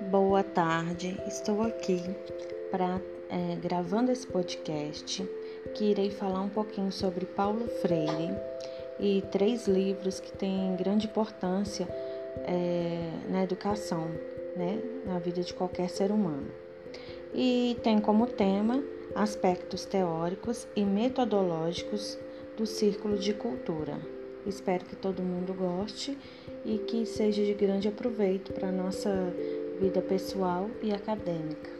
Boa tarde, estou aqui para é, gravando esse podcast que irei falar um pouquinho sobre Paulo Freire e três livros que têm grande importância é, na educação, né, na vida de qualquer ser humano. E tem como tema aspectos teóricos e metodológicos do Círculo de Cultura. Espero que todo mundo goste e que seja de grande aproveito para a nossa vida pessoal e acadêmica.